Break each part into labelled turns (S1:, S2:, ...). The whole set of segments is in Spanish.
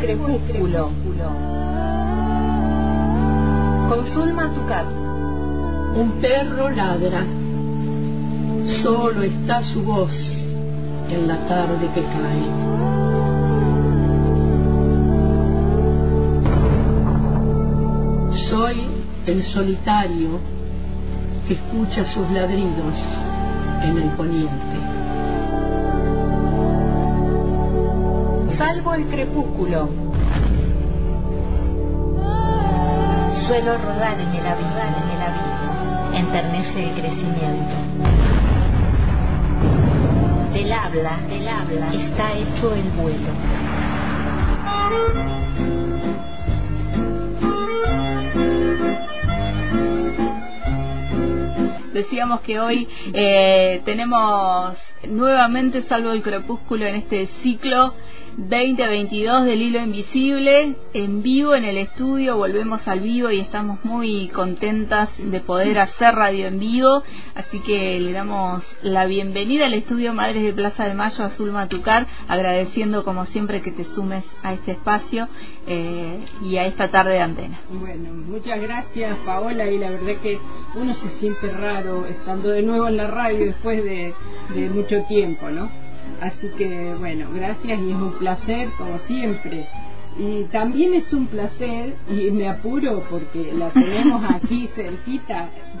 S1: crepúsculo. Con Zulma Tucat.
S2: Un perro ladra. Solo está su voz en la tarde que cae. Soy el solitario que escucha sus ladridos en el poniente.
S1: El crepúsculo. Suelo rodar en el abismo, en el abismo. Enternece el crecimiento. Del habla, del habla, está hecho el vuelo.
S3: Decíamos que hoy eh, tenemos nuevamente Salvo el Crepúsculo en este ciclo 2022 del Hilo Invisible, en vivo en el estudio, volvemos al vivo y estamos muy contentas de poder hacer radio en vivo, así que le damos la bienvenida al estudio Madres de Plaza de Mayo a Zulma Tucar, agradeciendo como siempre que te sumes a este espacio eh, y a esta tarde de antena.
S4: Bueno, muchas gracias Paola y la verdad que uno se siente raro estando de nuevo en la radio después de, de mucho tiempo, ¿no? Así que bueno, gracias y es un placer como siempre. Y también es un placer, y me apuro porque la tenemos aquí cerquita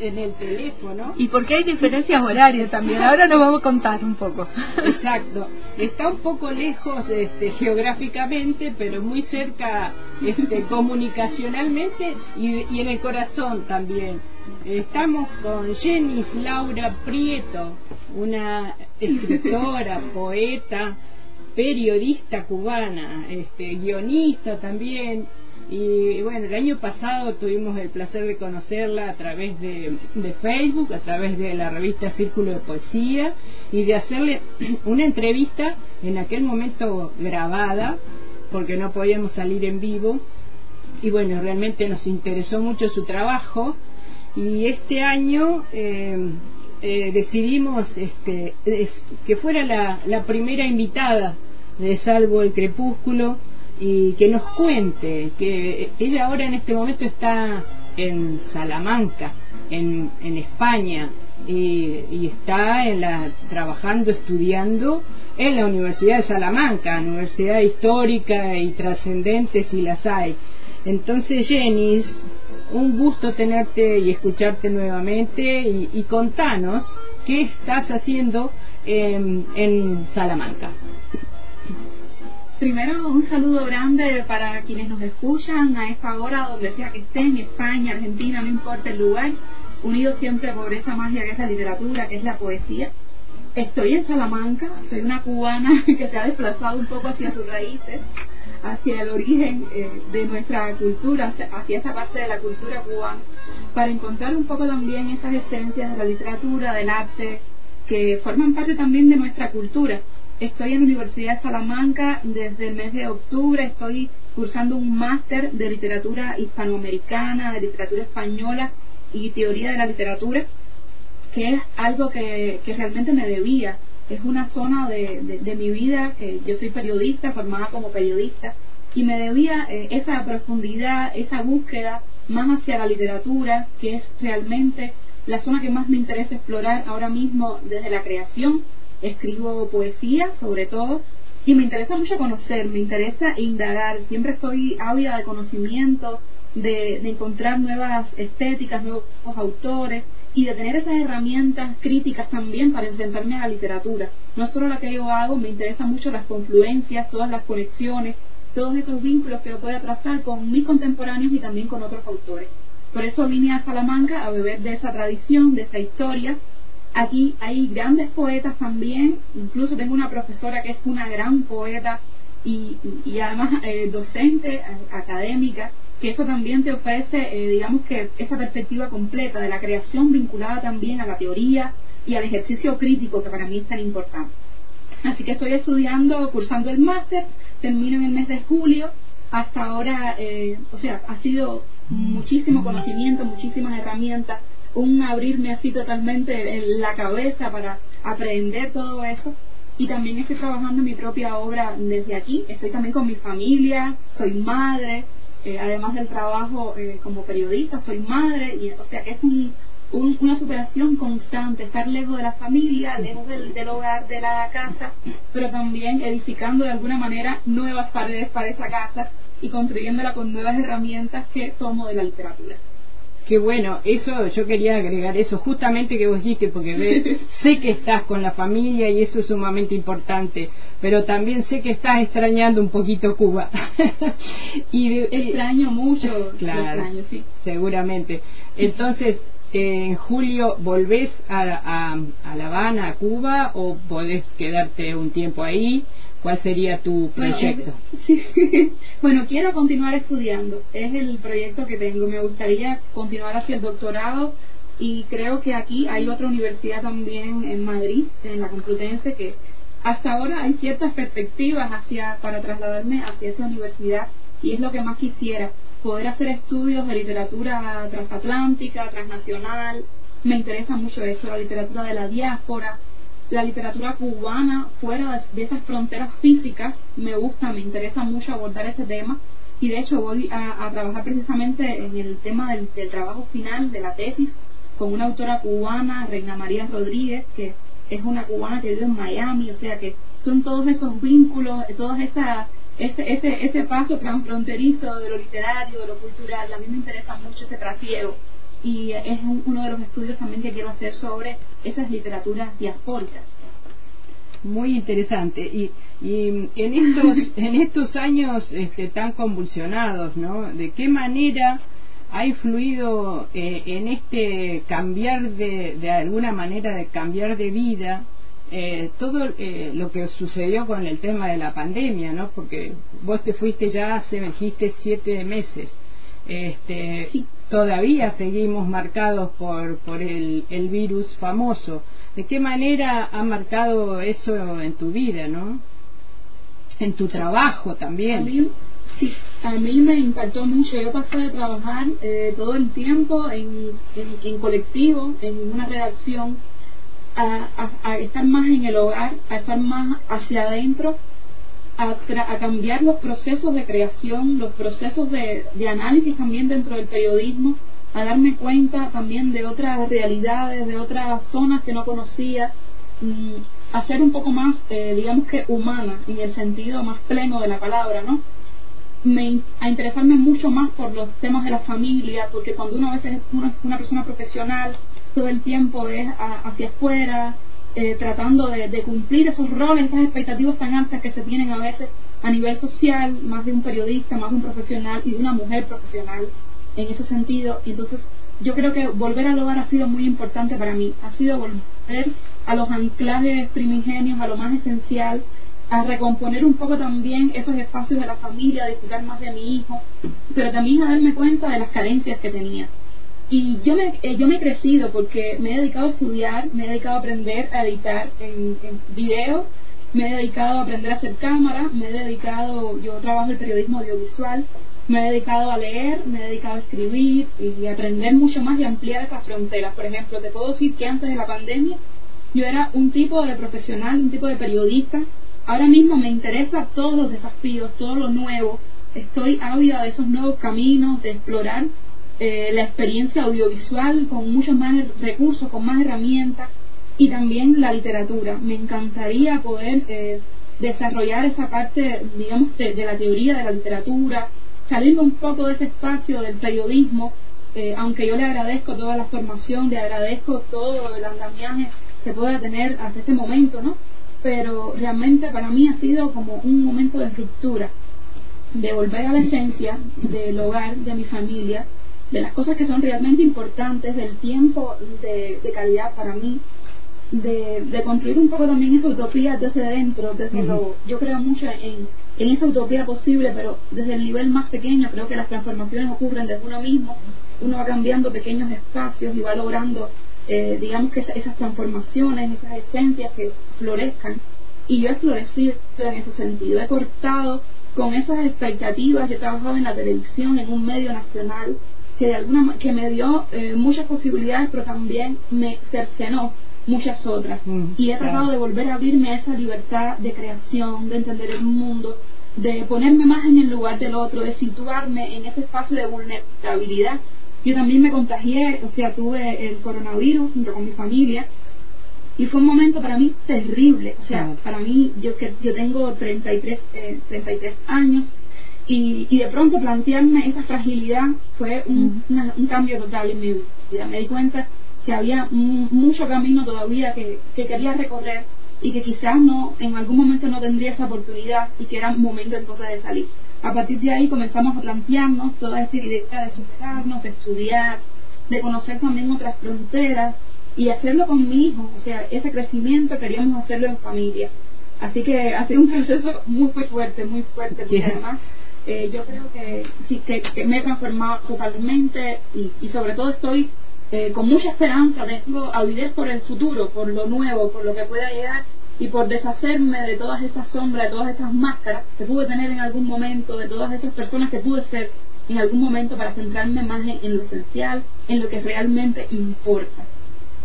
S4: en el teléfono.
S3: Y porque hay diferencias horarias también, ahora nos vamos a contar un poco.
S4: Exacto, está un poco lejos este, geográficamente, pero muy cerca este, comunicacionalmente y, y en el corazón también. Estamos con Jenis Laura Prieto, una escritora, poeta, periodista cubana, este, guionista también. Y bueno, el año pasado tuvimos el placer de conocerla a través de, de, Facebook, a través de la revista Círculo de Poesía y de hacerle una entrevista en aquel momento grabada, porque no podíamos salir en vivo. Y bueno, realmente nos interesó mucho su trabajo y este año eh, eh, decidimos este, que fuera la, la, primera invitada de Salvo el Crepúsculo y que nos cuente que ella ahora en este momento está en Salamanca, en, España, y, y, está en la, trabajando, estudiando en la Universidad de Salamanca, universidad histórica y trascendente si las hay. Entonces, Jenis, un gusto tenerte y escucharte nuevamente y, y contanos qué estás haciendo en, en Salamanca.
S5: Primero, un saludo grande para quienes nos escuchan a esta hora, donde sea que estén, España, Argentina, no importa el lugar, unidos siempre por esa magia que es la literatura, que es la poesía. Estoy en Salamanca, soy una cubana que se ha desplazado un poco hacia sus raíces, hacia el origen eh, de nuestra cultura, hacia esa parte de la cultura cubana, para encontrar un poco también esas esencias de la literatura, del arte, que forman parte también de nuestra cultura. Estoy en la Universidad de Salamanca desde el mes de octubre, estoy cursando un máster de literatura hispanoamericana, de literatura española y teoría de la literatura, que es algo que, que realmente me debía es una zona de, de, mi vida, que yo soy periodista, formada como periodista, y me debía eh, esa profundidad, esa búsqueda más hacia la literatura, que es realmente la zona que más me interesa explorar ahora mismo desde la creación. Escribo poesía, sobre todo, y me interesa mucho conocer, me interesa indagar, siempre estoy ávida de conocimiento, de, de encontrar nuevas estéticas, nuevos autores, y de tener esas herramientas críticas también para enfrentarme a la literatura. No solo la que yo hago, me interesan mucho las confluencias, todas las conexiones, todos esos vínculos que yo pueda trazar con mis contemporáneos y también con otros autores. Por eso vine a Salamanca a beber de esa tradición, de esa historia. Aquí hay grandes poetas también, incluso tengo una profesora que es una gran poeta y, y además eh, docente, académica, que eso también te ofrece, eh, digamos que esa perspectiva completa de la creación vinculada también a la teoría y al ejercicio crítico que para mí es tan importante. Así que estoy estudiando, cursando el máster, termino en el mes de julio, hasta ahora, eh, o sea, ha sido muchísimo conocimiento, muchísimas herramientas, un abrirme así totalmente en la cabeza para aprender todo eso y también estoy trabajando en mi propia obra desde aquí. Estoy también con mi familia, soy madre, eh, además del trabajo eh, como periodista, soy madre, y, o sea que es una superación constante, estar lejos de la familia, lejos del, del, hogar, de la casa, pero también edificando de alguna manera nuevas paredes para esa casa y construyéndola con nuevas herramientas que tomo de la literatura.
S4: Qué bueno, eso yo quería agregar eso justamente que vos dijiste porque sé que estás con la familia y eso es sumamente importante, pero también sé que estás extrañando un poquito Cuba.
S5: y extraño mucho,
S4: claro, extraño, sí. seguramente. Entonces, en julio volvés a, a, a La Habana, a Cuba, o podés quedarte un tiempo ahí ¿Cuál sería tu proyecto?
S5: Bueno, quiero continuar estudiando. Es el proyecto que tengo. Me gustaría continuar hacia el doctorado y creo que aquí hay otra universidad también en Madrid, en la Complutense, que hasta ahora hay ciertas perspectivas hacia para trasladarme hacia esa universidad y es lo que más quisiera, poder hacer estudios de literatura transatlántica, transnacional. Me interesa mucho eso, la literatura de la diáspora, la literatura cubana fuera de, esas fronteras físicas me gusta, me interesa mucho abordar ese tema. Y de hecho voy a, trabajar precisamente en el tema del, trabajo final de la tesis con una autora cubana, Reina María Rodríguez, que es una cubana que vive en Miami, o sea que son todos esos vínculos, todas esa, ese, ese, ese paso transfronterizo de lo literario, de lo cultural, a mí me interesa mucho ese trasiego y es uno de los estudios también que quiero hacer sobre esas literaturas diaspóricas.
S4: Muy interesante. Y, y en estos en estos años este, tan convulsionados, ¿no? ¿De qué manera ha influido eh, en este cambiar de, de alguna manera de cambiar de vida eh, todo eh, lo que sucedió con el tema de la pandemia, ¿no? Porque vos te fuiste ya hace, dijiste, siete meses. Este, todavía seguimos marcados por, por el, el virus famoso. ¿De qué manera ha marcado eso en tu vida, no? En tu trabajo también.
S5: A mí, sí, a mí me impactó mucho. Yo pasé de trabajar eh, todo el tiempo en, en, colectivo, en una redacción, a, a estar más en el hogar, a estar más hacia adentro a, cambiar los procesos de creación, los procesos de, análisis también dentro del periodismo, a darme cuenta también de otras realidades, de otras zonas que no conocía, mm, a ser un poco más, eh, digamos que humana, en el sentido más pleno de la palabra, ¿no? Me, a interesarme mucho más por los temas de la familia, porque cuando uno a veces es una persona profesional, todo el tiempo es hacia afuera, eh, tratando de, cumplir esos roles, esas expectativas tan altas que se tienen a veces a nivel social, más de un periodista, más de un profesional y de una mujer profesional en ese sentido. Entonces yo creo que volver al hogar ha sido muy importante para mí, ha sido volver a los anclajes primigenios, a lo más esencial, a recomponer un poco también esos espacios de la familia, a disfrutar más de mi hijo, pero también a darme cuenta de las carencias que tenía. Y yo me, eh, yo me he crecido porque me he dedicado a estudiar, me he dedicado a aprender a editar en, en video, me he dedicado a aprender a hacer cámara, me he dedicado, yo trabajo el periodismo audiovisual, me he dedicado a leer, me he dedicado a escribir y aprender mucho más y ampliar esas fronteras. Por ejemplo, te puedo decir que antes de la pandemia yo era un tipo de profesional, un tipo de periodista. Ahora mismo me interesa todos los desafíos, todo lo nuevo. Estoy ávida de esos nuevos caminos, de explorar eh, la experiencia audiovisual con muchos más recursos, con más herramientas y también la literatura. Me encantaría poder eh, desarrollar esa parte, digamos, de, la teoría de la literatura, saliendo un poco de ese espacio del periodismo, eh, aunque yo le agradezco toda la formación, le agradezco todo el andamiaje que pueda tener hasta este momento, ¿no? Pero realmente para mí ha sido como un momento de ruptura, de volver a la esencia del hogar, de mi familia, de las cosas que son realmente importantes, del tiempo de, calidad para mí, de, de, construir un poco también esa utopía desde dentro, desde lo, yo creo mucho en, en esa utopía posible, pero desde el nivel más pequeño, creo que las transformaciones ocurren desde uno mismo, uno va cambiando pequeños espacios y va logrando, eh, digamos que esas transformaciones, esas esencias que florezcan. Y yo he florecido en ese sentido, he cortado con esas expectativas, he trabajado en la televisión, en un medio nacional, que de alguna que me dio eh, muchas posibilidades pero también me cercenó muchas otras.
S4: Mm,
S5: y he tratado
S4: claro.
S5: de volver a abrirme a esa libertad de creación, de entender el mundo, de ponerme más en el lugar del otro, de situarme en ese espacio de vulnerabilidad. Yo también me contagié, o sea, tuve el coronavirus junto con mi familia y fue un momento para mí terrible. O sea,
S4: Claro.
S5: para mí, yo que yo tengo 33, eh, 33 años y, y de pronto plantearme esa fragilidad fue un, una- un cambio total en mi vida. Me di cuenta que había mu- mucho camino todavía que, que quería recorrer y que quizás no en algún momento no tendría esa oportunidad y que era un momento entonces de salir. A partir de ahí comenzamos a plantearnos toda esta idea de superarnos, de estudiar, de conocer también otras fronteras y hacerlo con mi hijo, o sea, ese crecimiento queríamos hacerlo en familia. Así que ha sido un proceso muy, muy fuerte, muy fuerte, porque además eh, yo creo que sí, que, me he transformado totalmente y, y sobre todo estoy eh, con mucha esperanza, tengo avidez por el futuro, por lo nuevo, por lo que pueda llegar y por deshacerme de todas esas sombras, de todas esas máscaras que pude tener en algún momento, de todas esas personas que pude ser en algún momento para centrarme más en, en lo esencial, en lo que realmente importa.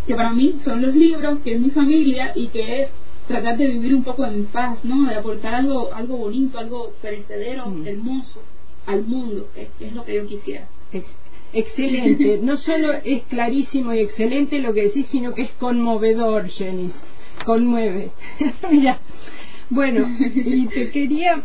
S5: Que para mí son los libros, que es mi familia y que es tratar de vivir un poco en paz, ¿no? De aportar algo, algo bonito, algo perecedero,
S4: Mm.
S5: hermoso al mundo, que es lo que yo quisiera.
S4: Ex- Excelente. No solo es clarísimo y excelente lo que decís, sino que es conmovedor, Jenis. Conmueve. mira, bueno, y te quería,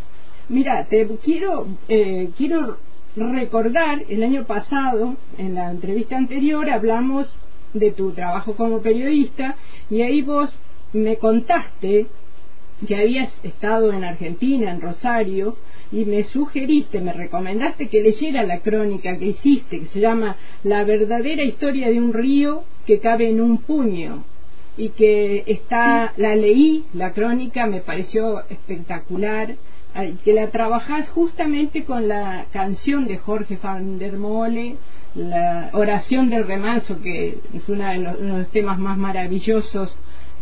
S4: mira, te quiero, eh, quiero recordar, el año pasado, en la entrevista anterior, hablamos de tu trabajo como periodista y ahí vos me contaste que habías estado en Argentina, en Rosario, y me sugeriste, me recomendaste que leyera la crónica que hiciste, que se llama La verdadera historia de un río que cabe en un puño, y que está, la leí, la crónica me pareció espectacular, que la trabajás justamente con la canción de Jorge van der Mole, la oración del remanso, que es una de los, uno de los temas más maravillosos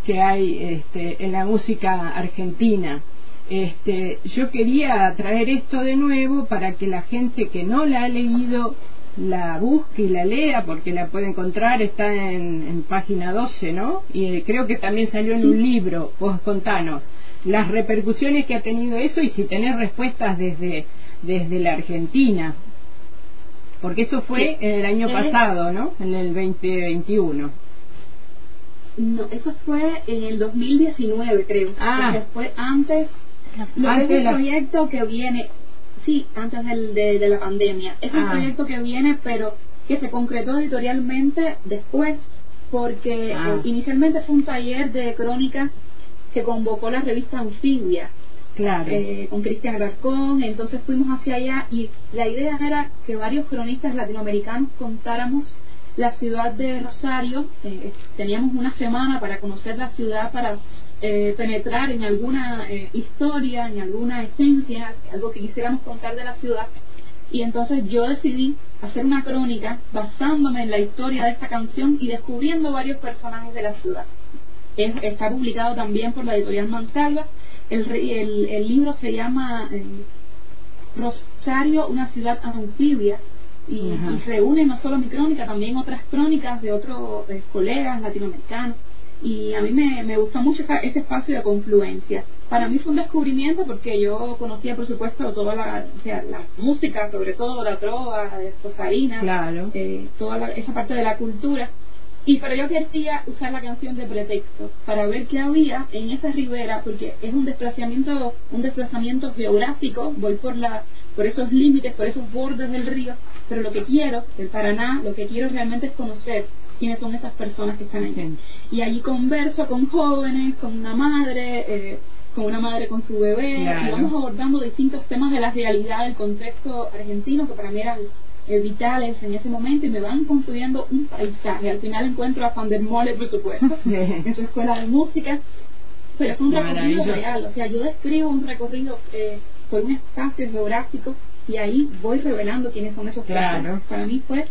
S4: que hay este, en la música argentina. Este, yo quería traer esto de nuevo para que la gente que no la ha leído la busque y la lea porque la puede encontrar, está en, en página 12, ¿no? Y eh, creo que también salió en un libro, vos contanos las repercusiones que ha tenido eso y si tenés respuestas desde, desde la Argentina. Porque eso fue en el año
S5: Eh,
S4: pasado, ¿no? En el 2021.
S5: No, eso fue en el 2019, creo.
S4: Ah.
S5: Porque fue antes, lo
S4: Antes
S5: es el
S4: la-
S5: proyecto que viene, sí, antes del, de, de la pandemia. Es un
S4: Ah.
S5: proyecto que viene, pero que se concretó editorialmente después, porque
S4: Ah.
S5: eh, inicialmente fue un taller de crónicas que convocó la revista Anfibia.
S4: Claro.
S5: eh, con Cristian Alarcón, entonces fuimos hacia allá y la idea era que varios cronistas latinoamericanos contáramos la ciudad de Rosario, eh, teníamos una semana para conocer la ciudad, para eh, penetrar en alguna eh, historia, en alguna esencia, algo que quisiéramos contar de la ciudad, y entonces yo decidí hacer una crónica basándome en la historia de esta canción y descubriendo varios personajes de la ciudad. Es- está publicado también por la editorial Mansalva. El, el, el libro se llama eh, Rosario, una ciudad anfibia. Y, y reúne no solo mi crónica, también otras crónicas de otros colegas latinoamericanos. Y a mí me, me gustó mucho esa- ese espacio de confluencia. Para mí fue un descubrimiento porque yo conocía, por supuesto, toda la, o sea, la música, sobre todo la trova, de Rosarina,
S4: Claro.
S5: eh, toda la- esa parte de la cultura. Y pero yo quería usar la canción de pretexto para ver qué había en esa ribera, porque es un desplazamiento, un desplazamiento geográfico, voy por la, por esos límites, por esos bordes del río, pero lo que quiero, del Paraná, lo que quiero realmente es conocer quiénes son esas personas que están allí. Y allí converso con jóvenes, con una madre, eh, con una madre con su bebé,
S4: Claro.
S5: y vamos abordando distintos temas de la realidad del contexto argentino que para mí eran eh, vitales en ese momento y me van construyendo un paisaje. Al final encuentro a Van der Mole, por supuesto, en su escuela de música, pero fue un recorrido real. O sea, yo describo un recorrido eh, por un espacio geográfico y ahí voy revelando quiénes son esos
S4: Claro.
S5: Para mí fue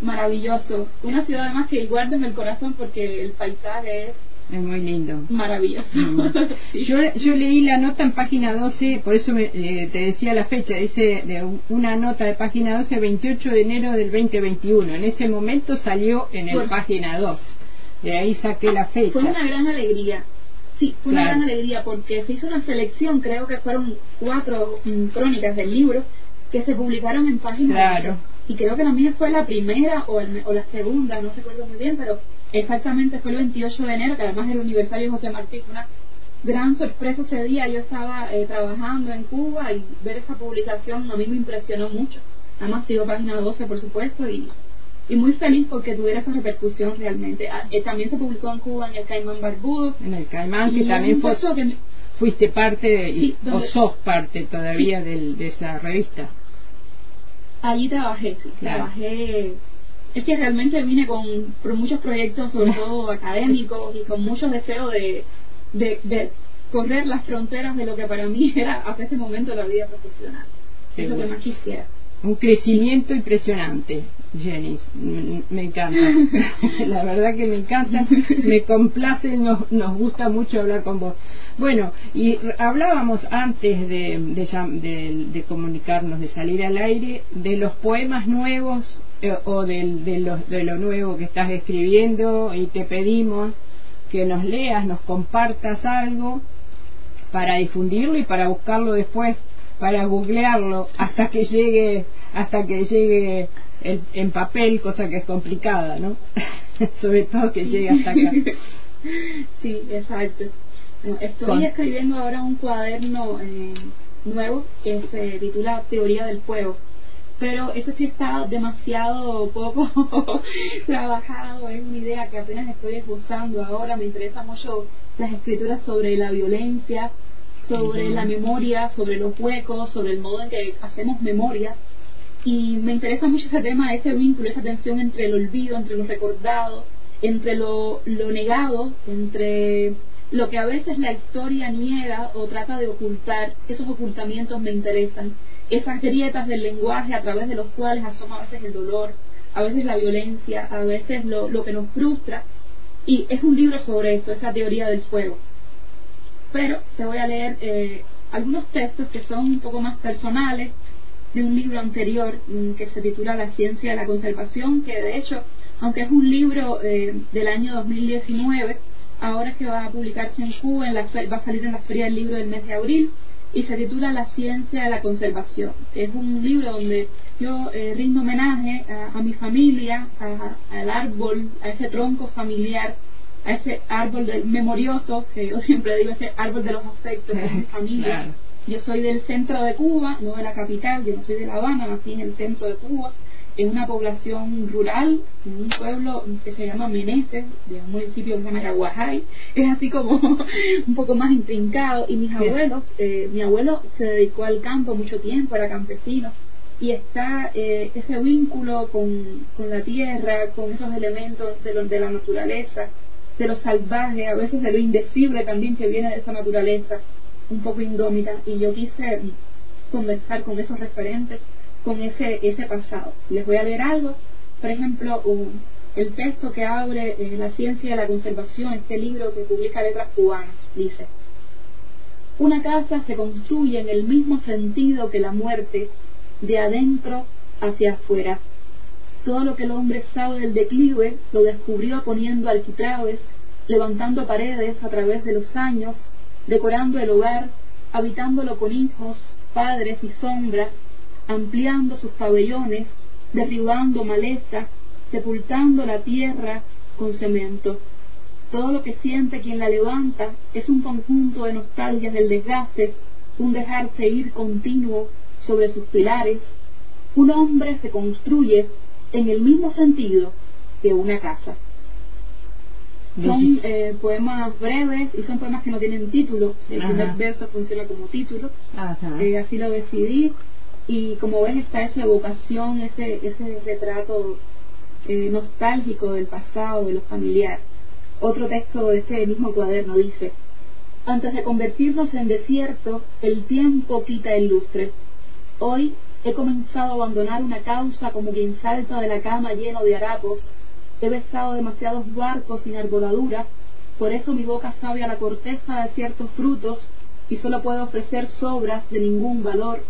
S5: maravilloso. Una ciudad además que guardo en el corazón porque el paisaje es
S4: Es muy lindo.
S5: maravilloso.
S4: Mm.
S5: Sí.
S4: Yo, yo leí la nota en página 12, por eso me- eh, te decía la fecha, dice de un- una nota de página 12, 28 de enero del 2021. En ese momento salió en el
S5: Bueno.
S4: página 2. De ahí saqué la fecha.
S5: Fue una gran alegría. Sí, fue una
S4: Claro.
S5: gran alegría porque se hizo una selección, creo que fueron cuatro mm, crónicas del libro que se publicaron en páginas.
S4: Claro.
S5: Y creo que la mía fue la primera o, el- o la segunda, no recuerdo muy bien, pero exactamente fue el 28 de enero, que además era el aniversario de José Martí. Fue una gran sorpresa ese día. Yo estaba eh, trabajando en Cuba y ver esa publicación a mí me impresionó mucho. Además, sigo página 12, por supuesto, y, y muy feliz porque tuviera esa repercusión realmente. Ah, eh, también se publicó en Cuba en el Caimán Barbudo.
S4: En el Caimán, que también fue,
S5: que
S4: fuiste parte, de-
S5: Sí,
S4: o sos parte todavía del- de esa revista.
S5: allí trabajé, sí,
S4: Claro.
S5: trabajé. Es que realmente vine con por muchos proyectos, sobre todo académicos, y con mucho deseo de, de, de correr las fronteras de lo que para mí era hasta ese momento la vida profesional. Es lo que más quisiera.
S4: Un crecimiento impresionante, Jenny. Me encanta. La verdad que me encanta. Me complace, nos, nos gusta mucho hablar con vos. Bueno, y hablábamos antes de, de, llam- de- de comunicarnos, de salir al aire, de los poemas nuevos eh, o del- de, de lo nuevo que estás escribiendo y te pedimos que nos leas, nos compartas algo para difundirlo y para buscarlo después, para googlearlo hasta que llegue, hasta que llegue el- en papel, cosa que es complicada, ¿no? Sobre todo que llegue hasta acá.
S5: Sí, exacto. Estoy
S4: Con-
S5: escribiendo ahora un cuaderno eh, nuevo que se titula Teoría del Fuego. Pero eso sí está demasiado poco trabajado, es una idea que apenas estoy esbozando ahora. Me interesa mucho las escrituras sobre la violencia, sobre la memoria, sobre los huecos, sobre el modo en que hacemos memoria. Y me interesa mucho ese tema, ese vínculo, esa tensión entre el olvido, entre lo recordado, entre lo, lo negado, entre lo que a veces la historia niega o trata de ocultar. Esos ocultamientos me interesan. Esas grietas del lenguaje a través de los cuales asoma a veces el dolor, a veces la violencia, a veces lo, lo que nos frustra. Y es un libro sobre eso, esa teoría del fuego pero te voy a leer eh, algunos textos que son un poco más personales de un libro anterior mm, que se titula La ciencia de la conservación, que de hecho, aunque es un libro eh, del año 2019, ahora es que va a publicarse en Cuba, en la va a salir en la Feria del Libro del mes de abril, y se titula La ciencia de la conservación. Es un libro donde yo eh, rindo homenaje a, a mi familia, a- al árbol, a ese tronco familiar a ese árbol del memorioso, que yo siempre digo, ese árbol de los afectos de mi familia.
S4: Claro.
S5: Yo soy del centro de Cuba, no de la capital, yo no soy de La Habana, nací en el centro de Cuba, en una población rural, en un pueblo que se llama Meneses, de un municipio que se llama Yaguajay, es así como un poco más intrincado, y mis abuelos, eh, mi abuelo se dedicó al campo mucho tiempo, era campesino, y está eh, ese vínculo con, con la tierra, con esos elementos de, lo- de la naturaleza, de lo salvaje, a veces de lo indecible también que viene de esa naturaleza, un poco indómita, y yo quise conversar con esos referentes, con ese, ese pasado. Les voy a leer algo, por ejemplo, el texto que abre eh, La ciencia de la conservación, este libro que publica Letras Cubanas, dice, una casa se construye en el mismo sentido que la muerte, de adentro hacia afuera. Todo lo que el hombre sabe del declive lo descubrió poniendo alquitraves, levantando paredes a través de los años, decorando el hogar, habitándolo con hijos, padres y sombras, ampliando sus pabellones, derribando maleza, sepultando la tierra con cemento. Todo lo que siente quien la levanta es un conjunto de nostalgias del desgaste, un dejarse ir continuo sobre sus pilares. Un hombre se construye en el mismo sentido que una casa. Son eh, poemas breves y son poemas que no tienen título. El primer verso funciona como título. Eh, así lo decidí y como ves está esa evocación, ese, ese retrato eh, nostálgico del pasado, de lo familiar. Otro texto de este mismo cuaderno dice, antes de convertirnos en desierto, el tiempo quita el lustre. Hoy he comenzado a abandonar una causa como quien salta de la cama lleno de harapos. He besado demasiados barcos sin arboladura, por eso mi boca sabe a la corteza de ciertos frutos y solo puedo ofrecer sobras de ningún valor.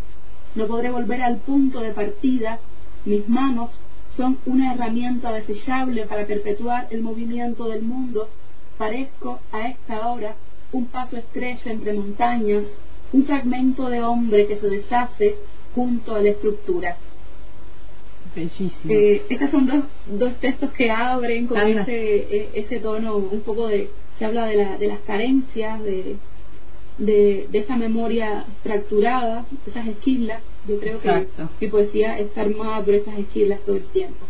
S5: No podré volver al punto de partida, mis manos son una herramienta desechable para perpetuar el movimiento del mundo, parezco a esta hora un paso estrecho entre montañas, un fragmento de hombre que se deshace junto a la estructura.
S4: Bellísimo.
S5: Eh, estos son dos, dos textos que abren con
S4: Ajá.
S5: ese, e- ese tono un poco de, se habla de, la, de las carencias, de, de, de esa memoria fracturada, esas esquilas. Yo creo
S4: Exacto.
S5: que mi poesía está armada por esas esquilas todo el tiempo.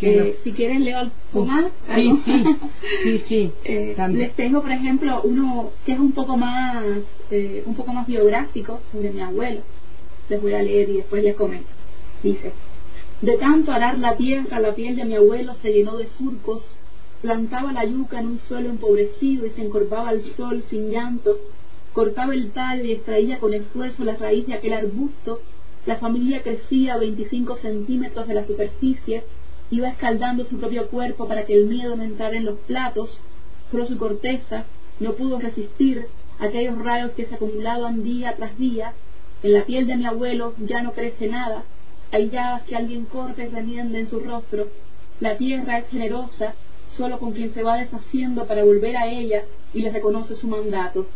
S5: Eh, si quieren leo algo más.
S4: Sí,
S5: algo
S4: sí,
S5: más.
S4: sí, sí.
S5: Eh, les tengo, por ejemplo, uno que es un poco más, un poco más biográfico sobre mi abuelo. Les voy a leer y después les comento. Dice: De tanto arar la tierra, la piel de mi abuelo se llenó de surcos. Plantaba la yuca en un suelo empobrecido y se encorvaba al sol sin llanto. Cortaba el tallo y extraía con esfuerzo la raíz de aquel arbusto. La familia crecía a 25 centímetros de la superficie iba escaldando su propio cuerpo para que el miedo no entrara en los platos, solo su corteza no pudo resistir aquellos rayos que se acumulaban día tras día, en la piel de mi abuelo ya no crece nada, hay llagas que alguien corta y remienda en su rostro, la tierra es generosa solo con quien se va deshaciendo para volver a ella y le reconoce su mandato.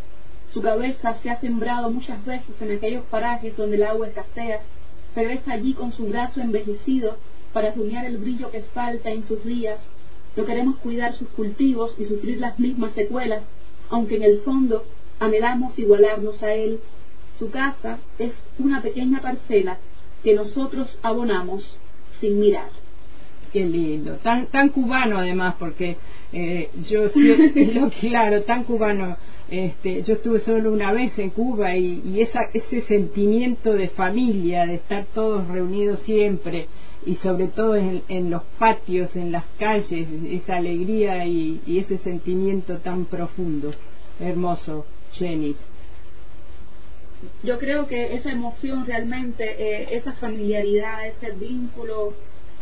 S5: Su cabeza se ha sembrado muchas veces en aquellos parajes donde el agua escasea, regresa allí con su brazo envejecido para rumiar el brillo que falta en sus días. No queremos cuidar sus cultivos y sufrir las mismas secuelas, aunque en el fondo anhelamos igualarnos a él. Su casa es una pequeña parcela que nosotros abonamos sin mirar.
S4: Qué lindo, tan tan cubano además, porque eh, yo sí- lo claro, tan cubano. Este, yo estuve solo una vez en Cuba y, y esa, ese sentimiento de familia, de estar todos reunidos siempre y sobre todo en, en los patios, en las calles, esa alegría y, y ese sentimiento tan profundo, hermoso, Jenny.
S5: Yo creo que esa emoción realmente, eh, esa familiaridad, ese vínculo,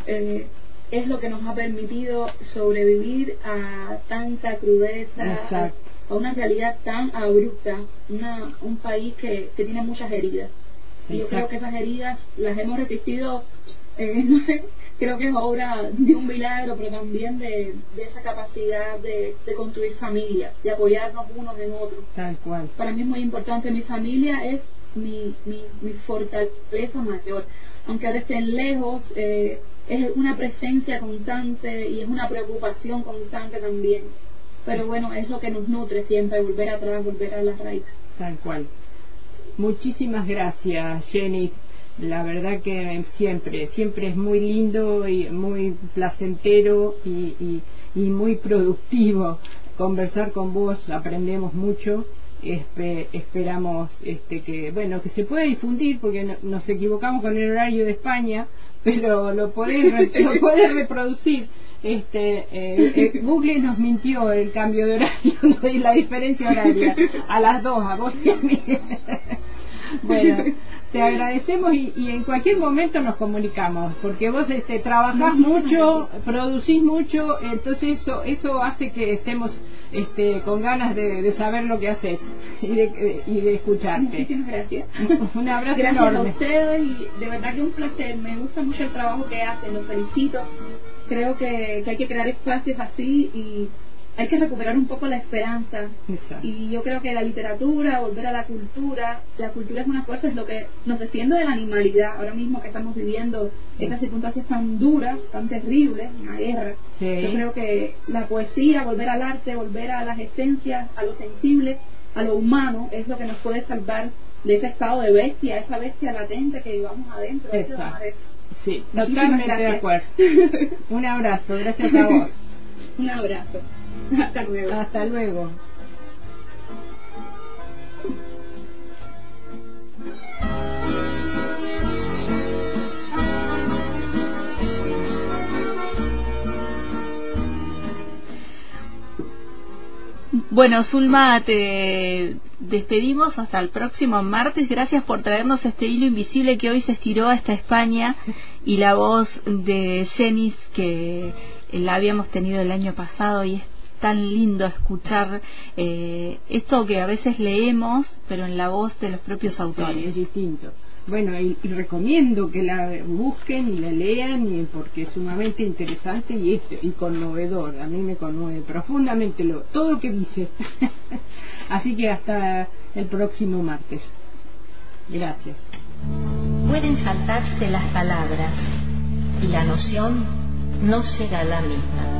S5: eh, es lo que nos ha permitido sobrevivir a tanta crudeza,
S4: Exacto.
S5: a una realidad tan abrupta, una, un país que, que tiene muchas heridas. Y yo creo que esas heridas las hemos resistido, eh, no sé, creo que es obra de un milagro, pero también de, de esa capacidad de, de construir familia, de apoyarnos unos en otros
S4: Tal cual.
S5: para mí es muy importante mi familia es mi, mi, mi fortaleza mayor aunque ahora estén lejos eh, es una presencia constante y es una preocupación constante también pero bueno es lo que nos nutre siempre volver atrás volver a las raíces
S4: Tal cual. Muchísimas gracias, Jenny. La verdad que siempre, siempre es muy lindo y muy placentero y, y, y muy productivo conversar con vos. Aprendemos mucho. Espe- esperamos este que bueno que se pueda difundir porque no- nos equivocamos con el horario de España pero lo podés re- lo podés reproducir este eh, eh, Google nos mintió el cambio de horario y la diferencia horaria a las dos a vos y a mí bueno te agradecemos y, y en cualquier momento nos comunicamos porque vos este trabajás mucho producís mucho entonces eso eso hace que estemos este con ganas de, de saber lo que haces y de, y de escucharte.
S5: Muchísimas gracias.
S4: Un abrazo
S5: gracias a
S4: enorme.
S5: ustedes y de verdad que un placer. Me gusta mucho el trabajo que hacen los felicito. Creo que, que hay que crear espacios así y hay que recuperar un poco la esperanza
S4: Exacto.
S5: y yo creo que la literatura, volver a la cultura, la cultura es una fuerza, es lo que nos defiende de la animalidad. Ahora mismo que estamos viviendo estas circunstancias tan duras, tan terribles, una guerra,
S4: Sí.
S5: yo creo que la poesía, volver al arte, volver a las esencias, a lo sensible, a lo humano, es lo que nos puede salvar de ese estado de bestia, esa bestia latente que llevamos adentro.
S4: Exacto. Sí, totalmente de acuerdo. Un abrazo, gracias a vos.
S5: Un abrazo. Hasta luego.
S4: Hasta luego.
S3: Bueno, Zulma, te despedimos hasta el próximo martes. Gracias por traernos este hilo invisible que hoy se estiró hasta España y la voz de Jenis que la habíamos tenido el año pasado y es tan lindo escuchar eh, esto que a veces leemos, pero en la voz de los propios
S4: Sí,
S3: autores.
S4: es distinto. bueno, y, recomiendo que la busquen y la lean y, porque es sumamente interesante y, este, y conmovedor. A mí me conmueve profundamente lo, todo lo que dice. Así que hasta el próximo martes. Gracias.
S1: Pueden saltarse las palabras y la noción no será la misma.